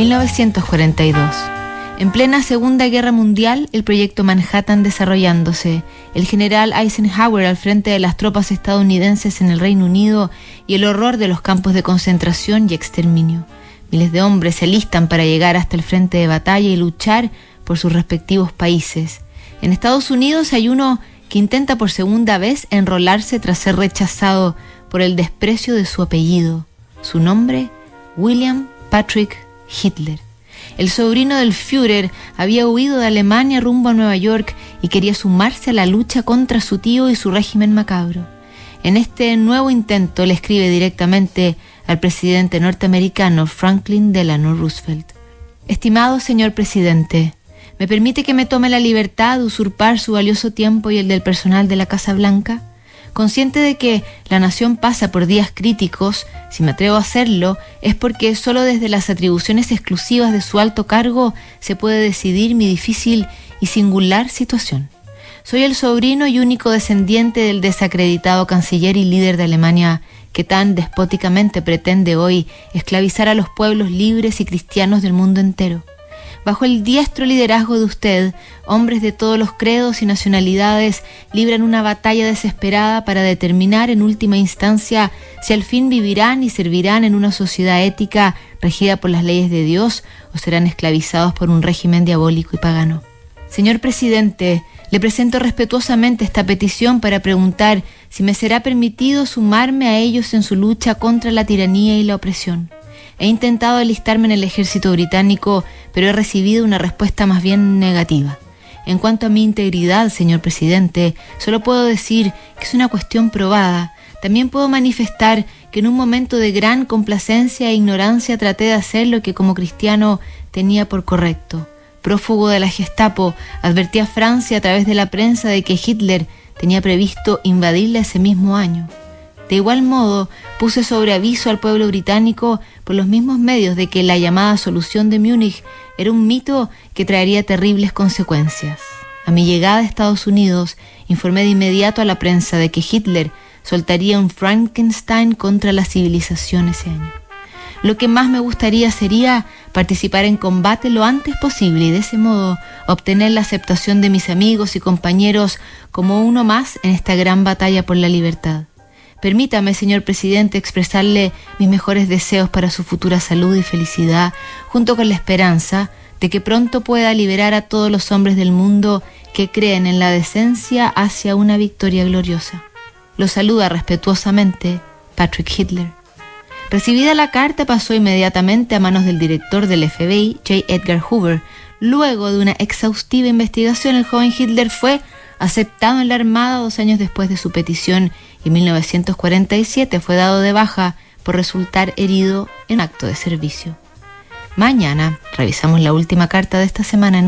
1942. En plena Segunda Guerra Mundial, el proyecto Manhattan desarrollándose, el general Eisenhower al frente de las tropas estadounidenses en el Reino Unido y el horror de los campos de concentración y exterminio. Miles de hombres se listan para llegar hasta el frente de batalla y luchar por sus respectivos países. En Estados Unidos hay uno que intenta por segunda vez enrolarse tras ser rechazado por el desprecio de su apellido. Su nombre, William Patrick Hitler. El sobrino del Führer había huido de Alemania rumbo a Nueva York y quería sumarse a la lucha contra su tío y su régimen macabro. En este nuevo intento le escribe directamente al presidente norteamericano Franklin Delano Roosevelt. Estimado señor presidente, ¿me permite que me tome la libertad de usurpar su valioso tiempo y el del personal de la Casa Blanca? Consciente de que la nación pasa por días críticos, si me atrevo a hacerlo, es porque solo desde las atribuciones exclusivas de su alto cargo se puede decidir mi difícil y singular situación. Soy el sobrino y único descendiente del desacreditado canciller y líder de Alemania que tan despóticamente pretende hoy esclavizar a los pueblos libres y cristianos del mundo entero. Bajo el diestro liderazgo de usted, hombres de todos los credos y nacionalidades libran una batalla desesperada para determinar en última instancia si al fin vivirán y servirán en una sociedad ética regida por las leyes de Dios o serán esclavizados por un régimen diabólico y pagano. Señor presidente, le presento respetuosamente esta petición para preguntar si me será permitido sumarme a ellos en su lucha contra la tiranía y la opresión. He intentado alistarme en el ejército británico, pero he recibido una respuesta más bien negativa. En cuanto a mi integridad, señor presidente, solo puedo decir que es una cuestión probada. También puedo manifestar que en un momento de gran complacencia e ignorancia traté de hacer lo que como cristiano tenía por correcto. Prófugo de la Gestapo, advertí a Francia a través de la prensa de que Hitler tenía previsto invadirla ese mismo año. De igual modo, puse sobre aviso al pueblo británico por los mismos medios de que la llamada solución de Múnich era un mito que traería terribles consecuencias. A mi llegada a Estados Unidos, informé de inmediato a la prensa de que Hitler soltaría un Frankenstein contra la civilización ese año. Lo que más me gustaría sería participar en combate lo antes posible y de ese modo obtener la aceptación de mis amigos y compañeros como uno más en esta gran batalla por la libertad. Permítame, señor presidente, expresarle mis mejores deseos para su futura salud y felicidad, junto con la esperanza de que pronto pueda liberar a todos los hombres del mundo que creen en la decencia hacia una victoria gloriosa. Lo saluda respetuosamente Patrick Hitler. Recibida la carta pasó inmediatamente a manos del director del FBI, J. Edgar Hoover. Luego de una exhaustiva investigación, el joven Hitler fue aceptado en la Armada dos años después de su petición y en 1947 fue dado de baja por resultar herido en acto de servicio. Mañana revisamos la última carta de esta semana en